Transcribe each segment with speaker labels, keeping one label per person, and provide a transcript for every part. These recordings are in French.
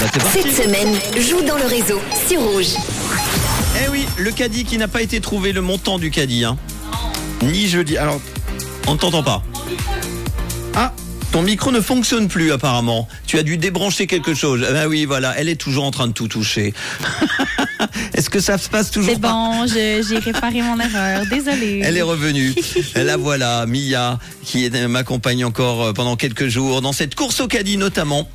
Speaker 1: bah.
Speaker 2: Cette semaine, joue dans le réseau sur Rouge.
Speaker 1: Eh oui, le caddie qui n'a pas été trouvé, le montant du caddie. Hein. Ni jeudi. Alors, on ne t'entend pas. Ah, ton micro ne fonctionne plus apparemment. Tu as dû débrancher quelque chose. Ah oui, voilà, elle est toujours en train de tout toucher. Est-ce que ça se passe toujours
Speaker 3: C'est bon, je- j'ai réparé mon erreur. Désolée.
Speaker 1: Elle est revenue. La voilà, Mia, qui est- m'accompagne encore euh, pendant quelques jours dans cette course au caddie notamment.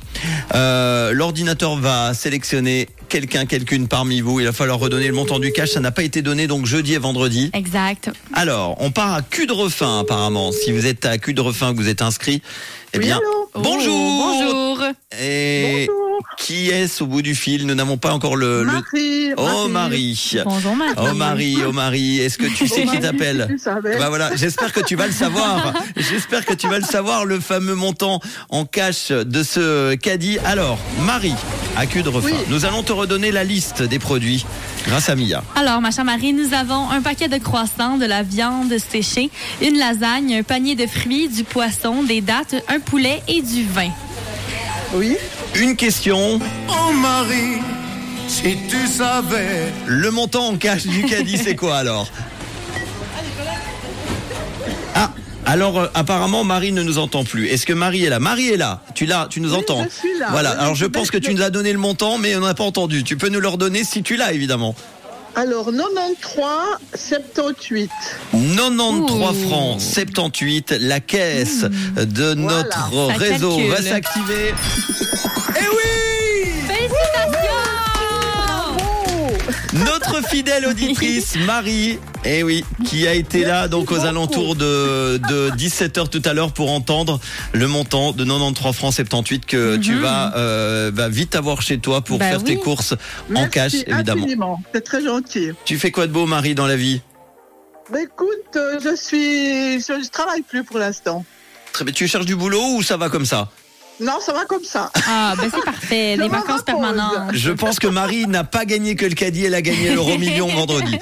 Speaker 1: Euh, L'ordinateur va sélectionner quelqu'un, quelqu'une parmi vous. Il va falloir redonner le montant du cash. Ça n'a pas été donné donc jeudi et vendredi.
Speaker 3: Exact.
Speaker 1: Alors, on part à cul de refin apparemment. Si vous êtes à cul de refin, que vous êtes inscrit, eh bien, bonjour.
Speaker 3: Oh, bonjour.
Speaker 1: Et qui est-ce au bout du fil Nous n'avons pas encore le. le-
Speaker 4: Marie,
Speaker 1: Oh Marie.
Speaker 3: Bonjour Marie.
Speaker 1: Oh Marie, oh Marie, est-ce que tu sais qui t'appelle. Bah voilà, j'espère que tu vas le savoir. J'espère que tu vas le savoir, le fameux montant en cash de ce caddie. Alors, Marie, à cul de
Speaker 4: Oui.
Speaker 1: nous allons te redonner la liste des produits grâce à Mia.
Speaker 3: Alors, ma chère Marie, nous avons un paquet de croissants, de la viande séchée, une lasagne, un panier de fruits, du poisson, des dattes, un poulet et du vin.
Speaker 4: Oui.
Speaker 1: Une question,
Speaker 5: Oh Marie, si tu savais.
Speaker 1: le montant en cash du caddie, c'est quoi alors Ah, alors euh, apparemment Marie ne nous entend plus. Est-ce que Marie est là? Marie est là. Tu l'as, tu nous
Speaker 4: Oui,
Speaker 1: entends.
Speaker 4: je suis là.
Speaker 1: Voilà.
Speaker 4: Oui,
Speaker 1: Alors je
Speaker 4: je
Speaker 1: pense que tu nous as donné le montant, mais on n'a pas entendu. Tu peux nous le redonner si tu l'as évidemment.
Speaker 4: Alors, 93, 78.
Speaker 1: 93
Speaker 3: Ouh.
Speaker 1: francs 78, la caisse de notre réseau
Speaker 3: calcule.
Speaker 1: va s'activer. Eh oui Notre fidèle auditrice Marie, eh oui, qui a été là donc aux alentours de, de 17h tout à l'heure pour entendre le montant de 93 francs 78 que tu vas euh, bah, vite avoir chez toi pour
Speaker 3: Bah
Speaker 1: faire tes courses en cash évidemment.
Speaker 4: C'est très gentil.
Speaker 1: Tu fais quoi de beau Marie dans la vie?
Speaker 4: Bah, écoute, euh, je suis, je, je travaille plus pour l'instant.
Speaker 1: Très bien, tu cherches du boulot ou ça va comme ça?
Speaker 4: Non, ça va comme ça.
Speaker 3: Ah, ben c'est parfait. Des vacances
Speaker 4: repose.
Speaker 3: permanentes.
Speaker 1: Je pense que Marie n'a pas gagné que le caddie, elle a gagné l'euro million vendredi.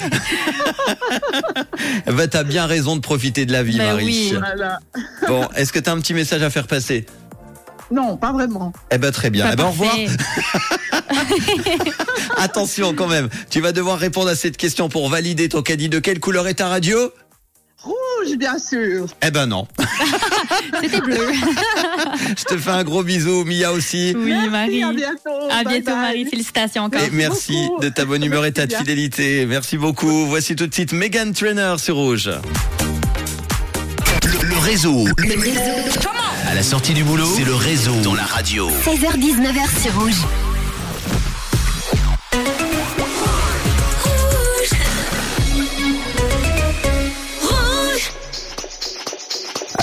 Speaker 1: bah, t'as bien raison de profiter de la vie,
Speaker 3: Ben
Speaker 1: Marie.
Speaker 3: oui.
Speaker 4: Voilà.
Speaker 1: Bon, est-ce que t'as un petit message à faire passer?
Speaker 4: Non, pas vraiment.
Speaker 1: Eh ben très bien.
Speaker 3: Pas
Speaker 1: Eh ben, au revoir. Attention quand même. Tu vas devoir répondre à cette question pour valider ton caddie. De quelle couleur est ta radio?
Speaker 4: Rouge, bien sûr.
Speaker 1: Eh ben non.
Speaker 3: C'était bleu.
Speaker 1: Je te fais un gros bisou, Mia aussi.
Speaker 3: Oui, Marie.
Speaker 4: à bientôt.
Speaker 3: À
Speaker 4: Bye
Speaker 3: bientôt,
Speaker 4: bye.
Speaker 3: Marie. Félicitations encore.
Speaker 1: Et merci
Speaker 4: beaucoup.
Speaker 1: de ta bonne humeur et ta
Speaker 4: Merci bien.
Speaker 1: fidélité. Merci beaucoup. Voici tout de suite Megan Trainer sur Rouge.
Speaker 5: Le, le réseau.
Speaker 2: Le réseau.
Speaker 5: À la sortie du boulot, c'est le réseau dans la radio.
Speaker 2: 16h-19h sur. Rouge.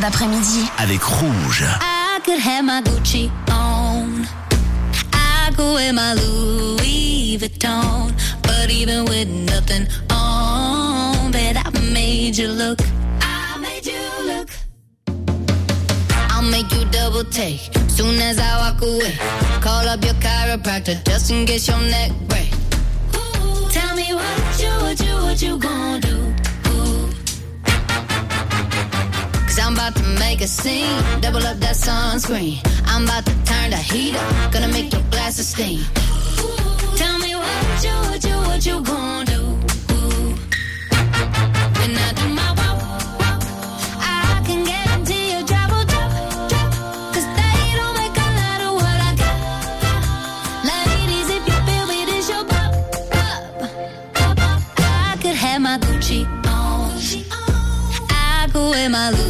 Speaker 2: D'après-midi.
Speaker 6: Avec Rouge.
Speaker 7: I could have my Gucci on. I could wear my Louis Vuitton. But even with nothing on, bet I made you look. I made you look. I'll make you double take soon as I walk away. Call up your chiropractor just in case your neck break. Tell me what you, what you, what you gonna do? Cause I'm about to make a scene. Double up that sunscreen. I'm about to turn the heat up. Gonna make your glasses steam. Ooh, Tell me what you, what you, what you gonna do? When I do my walk, walk, I can guarantee a dribble jump, drop. Cause they don't make a lot of what I got. Like it is if you trouble, trouble,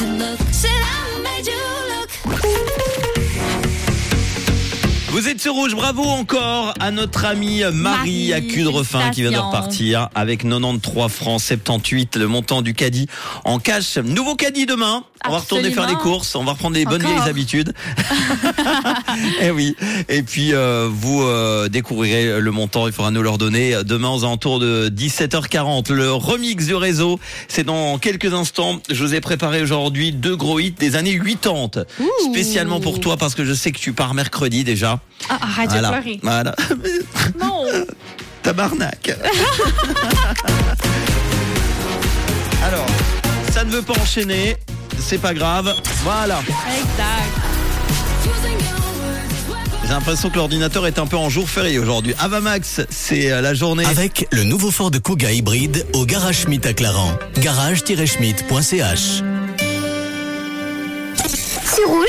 Speaker 7: You look. Said I made you
Speaker 1: Vous êtes sur Rouge, bravo encore à notre amie Marie,
Speaker 3: Marie,
Speaker 1: à Cudrefin qui vient de repartir avec 93 francs 78, le montant du caddie en cash. Nouveau caddie demain. On va retourner faire les courses, on va reprendre les bonnes vieilles habitudes. Eh oui. Et puis euh, vous euh, découvrirez le montant, il faudra nous le redonner demain aux alentours de 17h40. Le remix du réseau, c'est dans quelques instants. Je vous ai préparé aujourd'hui deux gros hits des années 80. Spécialement pour toi parce que je sais que tu pars mercredi déjà.
Speaker 3: Ah, arrête
Speaker 1: Voilà.
Speaker 3: de pleurer.
Speaker 1: Voilà.
Speaker 3: Non.
Speaker 1: Tabarnak. Alors, ça ne veut pas enchaîner. C'est pas grave. Voilà.
Speaker 3: Exact.
Speaker 1: J'ai l'impression que l'ordinateur est un peu en jour férié aujourd'hui. Avamax, c'est euh, la journée.
Speaker 6: Avec le nouveau Ford Kuga hybride au Garage Schmitt à Clarence. Garage-schmitt.ch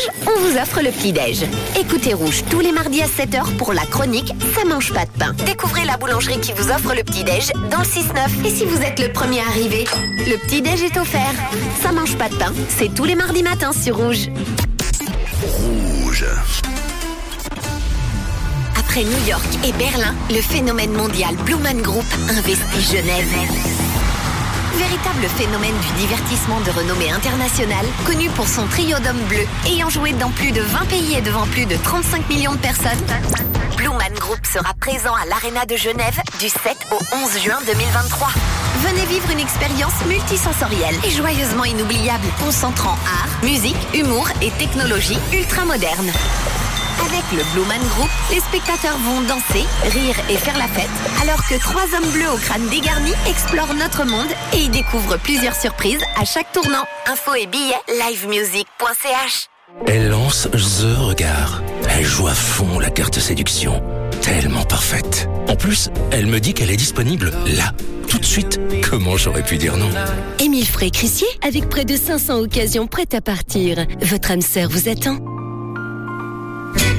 Speaker 2: Rouge, on vous offre le petit-déj. Écoutez Rouge tous les mardis à 7h pour la chronique Ça mange pas de pain. Découvrez la boulangerie qui vous offre le petit-déj dans le 6-9. Et si vous êtes le premier arrivé, le petit-déj est offert. Ça mange pas de pain, c'est tous les mardis matins sur Rouge.
Speaker 6: Rouge.
Speaker 2: Après New York et Berlin, le phénomène mondial Blue Man Group investit Genève. Véritable phénomène du divertissement de renommée internationale, connu pour son trio d'hommes bleus, ayant joué dans plus de 20 pays et devant plus de 35 millions de personnes, Blue Man Group sera présent à l'Arena de Genève du 7 au 11 juin 2023. Venez vivre une expérience multisensorielle et joyeusement inoubliable, concentrant art, musique, humour et technologie ultra moderne. Avec le Blue Man Group, les spectateurs vont danser, rire et faire la fête, alors que trois hommes bleus au crâne dégarni explorent notre monde et y découvrent plusieurs surprises à chaque tournant. Info et billets livemusic.ch
Speaker 8: Elle lance The Regard. Elle joue à fond la carte séduction. Tellement parfaite. En plus, elle me dit qu'elle est disponible là, tout de suite. Comment j'aurais pu dire non?
Speaker 9: Émile Frey Crissier, avec près de 500 occasions prêtes à partir. Votre âme sœur vous attend.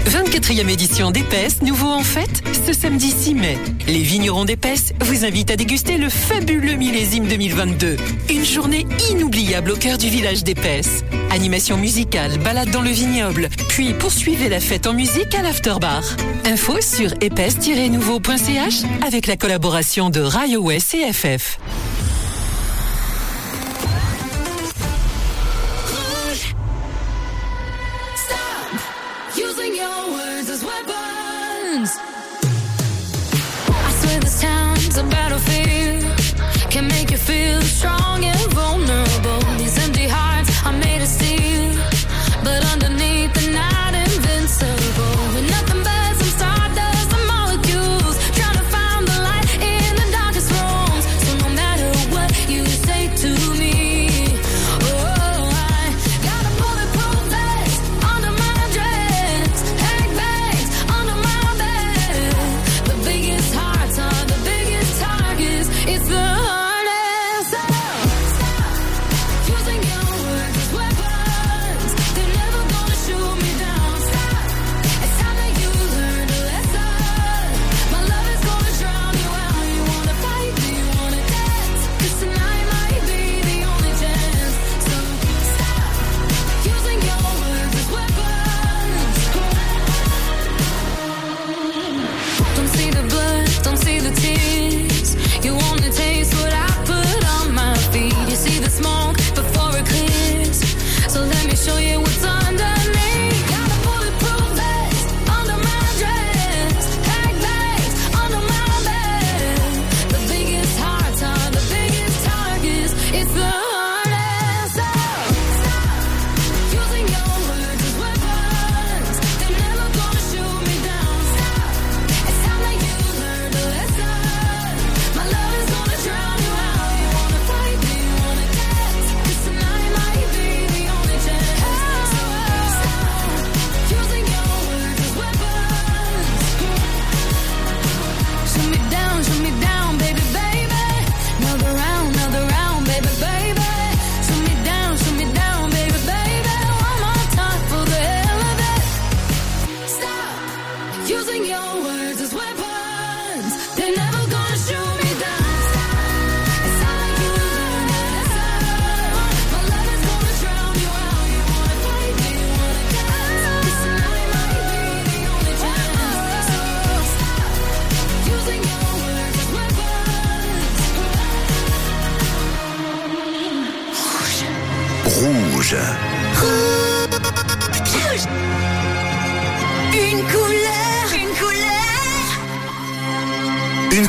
Speaker 10: 24e édition d'Épaisse, nouveau en fête, ce samedi 6 mai. Les vignerons d'Épaisse vous invitent à déguster le fabuleux millésime 2022. Une journée inoubliable au cœur du village d'Épaisse. Animation musicale, balade dans le vignoble, puis poursuivez la fête en musique à l'afterbar. Info sur épaisse-nouveau.ch avec la collaboration de Railway CFF.
Speaker 7: feel
Speaker 6: strong
Speaker 11: and vulnerable.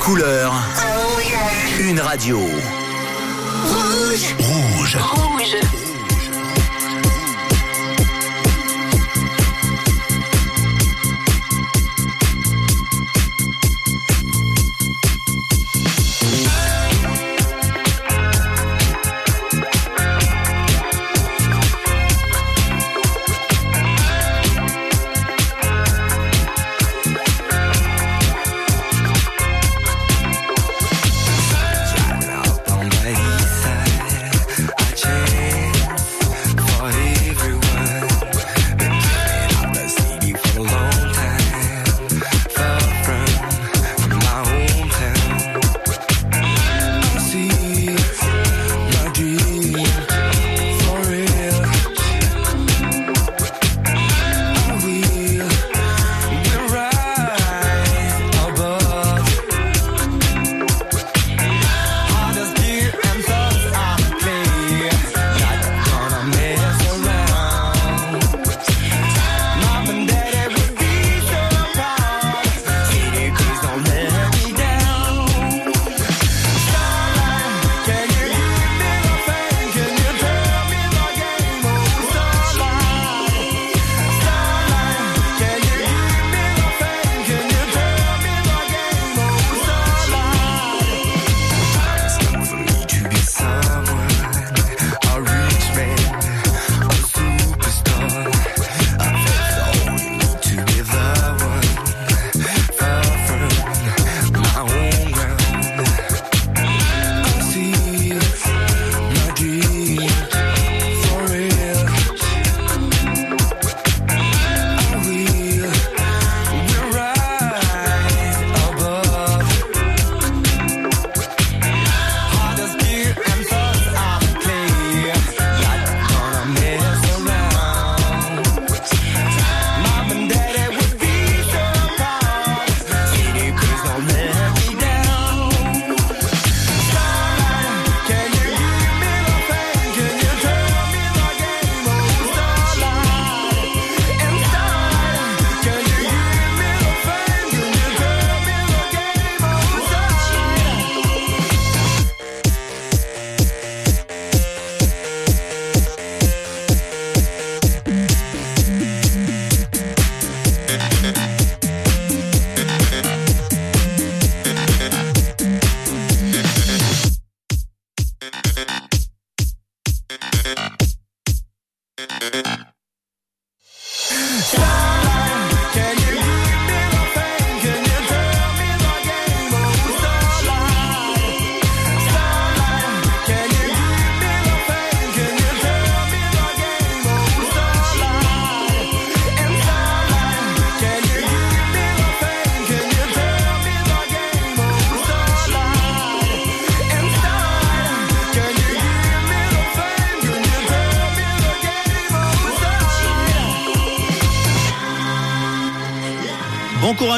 Speaker 11: Une couleur.
Speaker 6: Une radio.
Speaker 11: Rouge.
Speaker 6: Rouge.
Speaker 11: Rouge.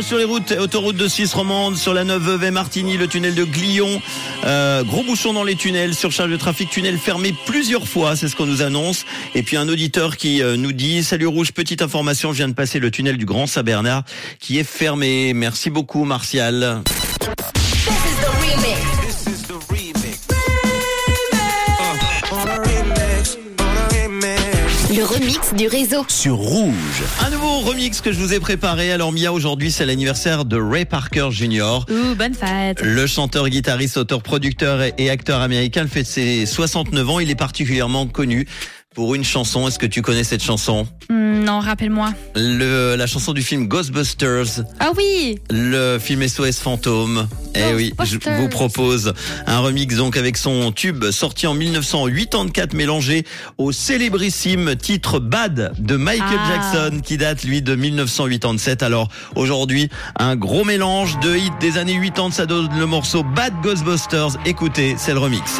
Speaker 1: Sur les routes, autoroute de Suisse romande, sur la 9 Vevey Martigny, le tunnel de Glion. Euh, gros bouchon dans les tunnels, surcharge de trafic, tunnel fermé plusieurs fois, c'est ce qu'on nous annonce. Et puis un auditeur qui euh, nous dit Salut Rouge, petite information, je viens de passer le tunnel du Grand Saint-Bernard qui est fermé. Merci beaucoup Martial.
Speaker 2: Du réseau.
Speaker 1: Sur Rouge. Un nouveau remix que je vous ai préparé. Alors Mia, aujourd'hui c'est l'anniversaire de Ray Parker Jr.
Speaker 3: Ouh, bonne fête.
Speaker 1: Le chanteur, guitariste, auteur, producteur et- et acteur américain fait ses 69 ans. Il est particulièrement connu pour une chanson. Est-ce que tu connais cette chanson
Speaker 3: Hmm, non, rappelle-moi.
Speaker 1: Le, La chanson du film Ghostbusters.
Speaker 3: Ah oui
Speaker 1: Le film SOS Fantôme. Eh oui, je vous propose un remix donc avec son tube sorti en 1984 mélangé au célébrissime titre Bad de Michael
Speaker 3: Ah.
Speaker 1: Jackson qui date lui de 1987. Alors aujourd'hui, un gros mélange de hits des années 80, ça donne le morceau Bad Ghostbusters. Écoutez, c'est le remix.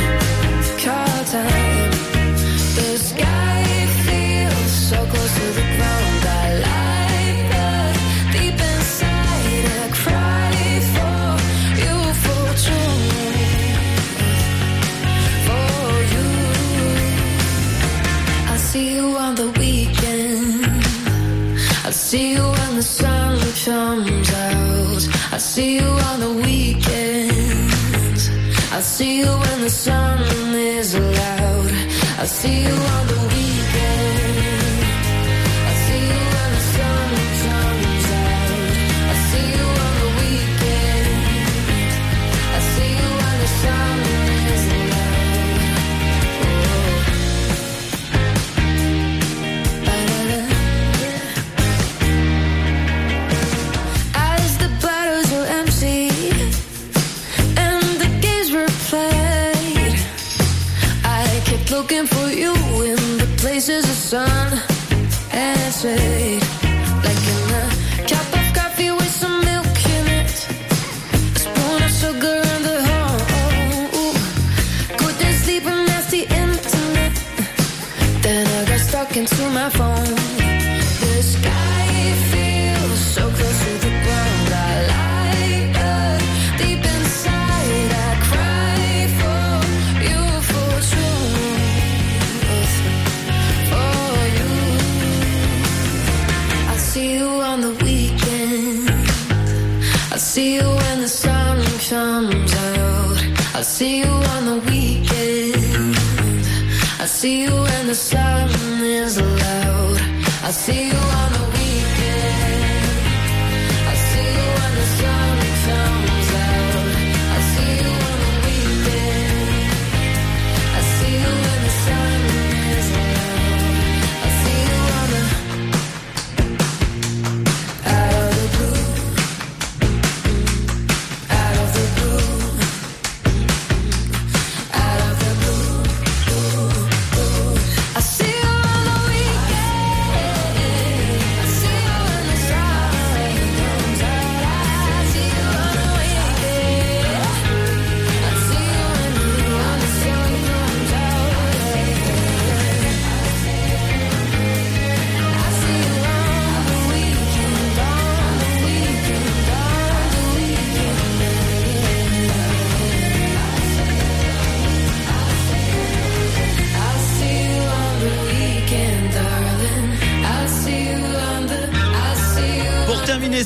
Speaker 12: see you when the sun comes out. I see you on the weekends. I see you when the sun is loud. I see you on the weekend. Sun has shade. Like in a cup of coffee with some milk in it, a spoon of sugar. Couldn't sleep internet. Then I got stuck into my phone. See you on the weekend. I see you when the sun is loud. I see you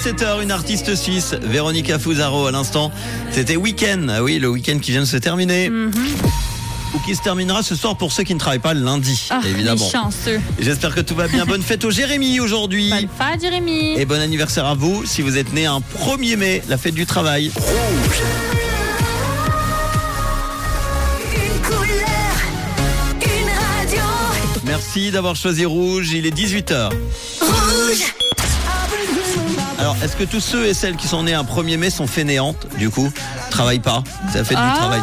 Speaker 1: 17h, une artiste suisse, Véronica Fusaro à l'instant. C'était week-end, ah oui, le week-end qui vient de se terminer. Mhm. Ou qui se terminera ce soir pour ceux qui ne travaillent pas lundi,
Speaker 3: oh,
Speaker 1: évidemment.
Speaker 3: chanceux.
Speaker 1: J'espère que tout va bien. Bonne fête au Jérémy aujourd'hui.
Speaker 3: Bonne fête, Jérémy.
Speaker 1: Et bon anniversaire à vous si vous êtes né un 1er mai, la fête du travail.
Speaker 2: Rouge.
Speaker 1: Merci d'avoir choisi Rouge, il est 18h.
Speaker 2: Rouge
Speaker 1: alors, est-ce que tous ceux et celles qui sont nés un 1er mai sont fainéantes, du coup? Travaillent pas C'est la fête
Speaker 3: Ah,
Speaker 1: du travail.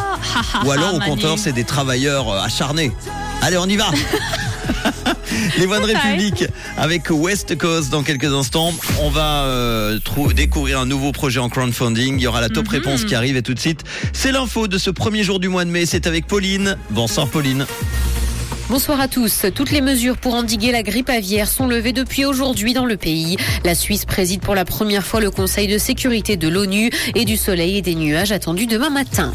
Speaker 1: Ou alors, au compteur, c'est des travailleurs euh, acharnés. Allez, on y va Les Voix de. République avec West Coast dans quelques instants. On va euh, découvrir un nouveau projet en crowdfunding. Il y aura la
Speaker 3: Mhm.
Speaker 1: top réponse qui arrive et tout de suite. C'est l'info de ce premier jour du mois de mai. C'est avec Pauline. Bonsoir Pauline.
Speaker 13: Bonsoir à tous. Toutes les mesures pour endiguer la grippe aviaire sont levées depuis aujourd'hui dans le pays. La Suisse préside pour la première fois le Conseil de sécurité de l'ONU et du soleil et des nuages attendus demain matin.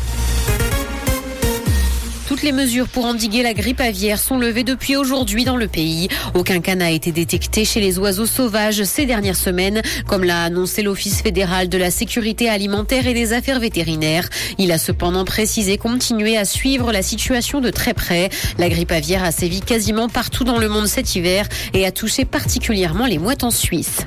Speaker 13: Toutes les mesures pour endiguer la grippe aviaire sont levées depuis aujourd'hui dans le pays. Aucun cas n'a été détecté chez les oiseaux sauvages ces dernières semaines, comme l'a annoncé l'Office fédéral de la sécurité alimentaire et des affaires vétérinaires. Il a cependant précisé continuer à suivre la situation de très près. La grippe aviaire a sévi quasiment partout dans le monde cet hiver et a touché particulièrement les mouettes en Suisse.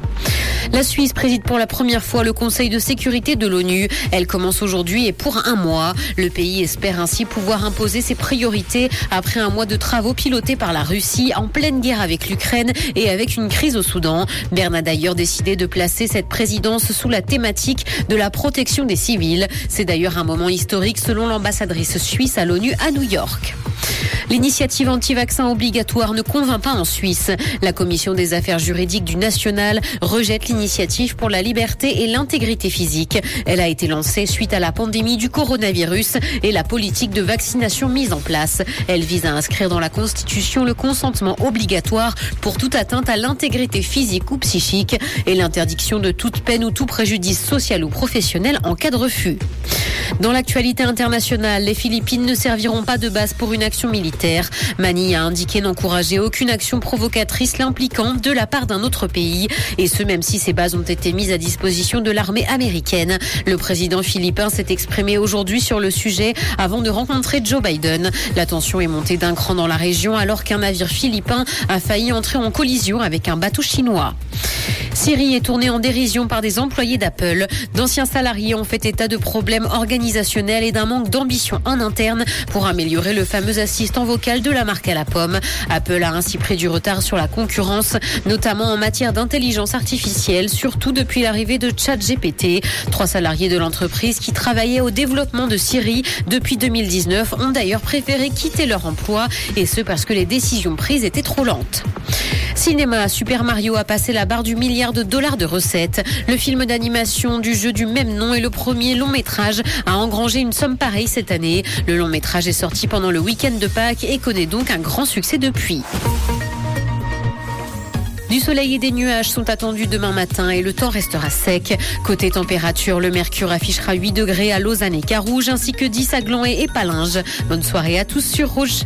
Speaker 13: La Suisse préside pour la première fois le Conseil de sécurité de l'ONU. Elle commence aujourd'hui et pour un mois. Le pays espère ainsi pouvoir imposer ses priorités après un mois de travaux pilotés par la Russie en pleine guerre avec l'Ukraine et avec une crise au Soudan. Berne a d'ailleurs décidé de placer cette présidence sous la thématique de la protection des civils. C'est d'ailleurs un moment historique selon l'ambassadrice suisse à l'ONU à New York. L'initiative anti-vaccin obligatoire ne convainc pas en Suisse. La commission des affaires juridiques du national rejette l'initiative pour la liberté et l'intégrité physique. Elle a été lancée suite à la pandémie du coronavirus et la politique de vaccination mise en. Elle vise à inscrire dans la Constitution le consentement obligatoire pour toute atteinte à l'intégrité physique ou psychique et l'interdiction de toute peine ou tout préjudice social ou professionnel en cas de refus. Dans l'actualité internationale, les Philippines ne serviront pas de base pour une action militaire. Mani a indiqué n'encourager aucune action provocatrice l'impliquant de la part d'un autre pays, et ce même si ces bases ont été mises à disposition de l'armée américaine. Le président philippin s'est exprimé aujourd'hui sur le sujet avant de rencontrer Joe Biden. La tension est montée d'un cran dans la région alors qu'un navire philippin a failli entrer en collision avec un bateau chinois. Syrie est tournée en dérision par des employés d'Apple. D'anciens salariés ont fait état de problèmes organisationnels et d'un manque d'ambition en interne pour améliorer le fameux assistant vocal de la marque à la pomme. Apple a ainsi pris du retard sur la concurrence, notamment en matière d'intelligence artificielle, surtout depuis l'arrivée de ChatGPT. Trois salariés de l'entreprise qui travaillaient au développement de Siri depuis 2019 ont d'ailleurs préféré quitter leur emploi et ce parce que les décisions prises étaient trop lentes. Cinéma, Super Mario a passé la barre du milliard de dollars de recettes. Le film d'animation du jeu du même nom est le premier long métrage à engranger une somme pareille cette année. Le long métrage est sorti pendant le week-end de Pâques et connaît donc un grand succès depuis. Du soleil et des nuages sont attendus demain matin et le temps restera sec. Côté température, le mercure affichera 8 degrés à Lausanne et Carouge ainsi que 10 à Gland et Palinges. Bonne soirée à tous sur Rouge.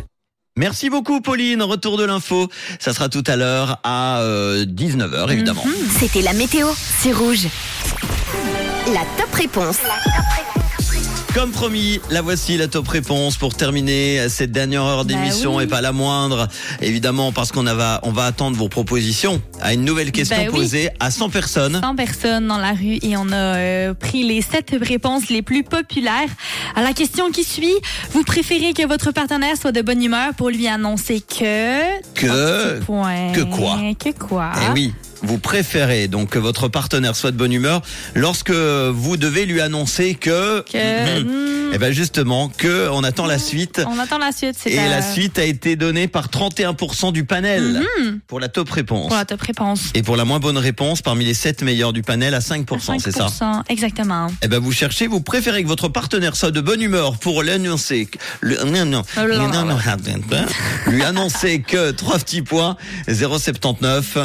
Speaker 1: Merci beaucoup Pauline, retour de l'info. Ça sera tout à l'heure à euh, 19h évidemment.
Speaker 2: C'était la météo, c'est rouge. La top réponse.
Speaker 1: Comme promis, la voici la top réponse pour terminer cette dernière heure d'émission
Speaker 3: oui.
Speaker 1: et pas la moindre. Évidemment parce qu'on va, on va attendre vos propositions à une nouvelle question
Speaker 3: Ben oui.
Speaker 1: posée à 100 personnes.
Speaker 3: 100 personnes dans la rue et on a euh, pris les sept réponses les plus populaires à la question qui suit. Vous préférez que votre partenaire soit de bonne humeur pour lui annoncer que...
Speaker 1: Que, que quoi
Speaker 3: Que quoi?
Speaker 1: Eh oui. Vous préférez donc que votre partenaire soit de bonne humeur lorsque vous devez lui annoncer que,
Speaker 3: Que-
Speaker 1: Mhm. eh ben justement que on attend la suite
Speaker 3: On attend la suite. c'est
Speaker 1: et
Speaker 3: à-
Speaker 1: la suite a été donnée par 31% du panel
Speaker 3: Mhm.
Speaker 1: pour la top réponse.
Speaker 3: Pour la top réponse.
Speaker 1: Et pour la moins bonne réponse, parmi les 7 meilleurs du panel, à 5%, c'est ça?
Speaker 3: 5%, Exactement.
Speaker 1: Eh ben vous cherchez, vous préférez que votre partenaire soit de bonne humeur pour l'annoncer, le, non, non,
Speaker 3: Oh là
Speaker 1: non, non, lui annoncer que trois petits points, 079.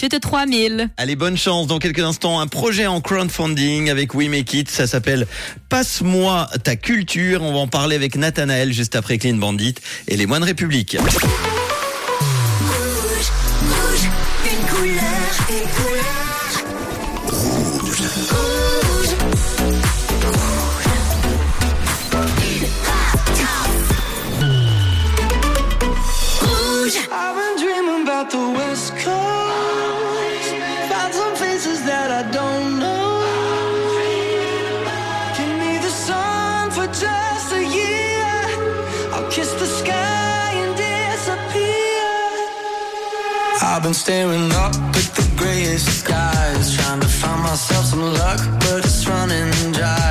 Speaker 3: 548 3000.
Speaker 1: Allez, bonne chance. Dans quelques instants, un projet en crowdfunding avec We Make It. Ça s'appelle Passe-moi ta culture. On va en parler avec Nathanaël juste après Clean Bandit et les Moines République.
Speaker 12: Une couleur, une couleur.
Speaker 11: I've been staring up at the grayest skies, trying to find myself some luck, but it's running dry.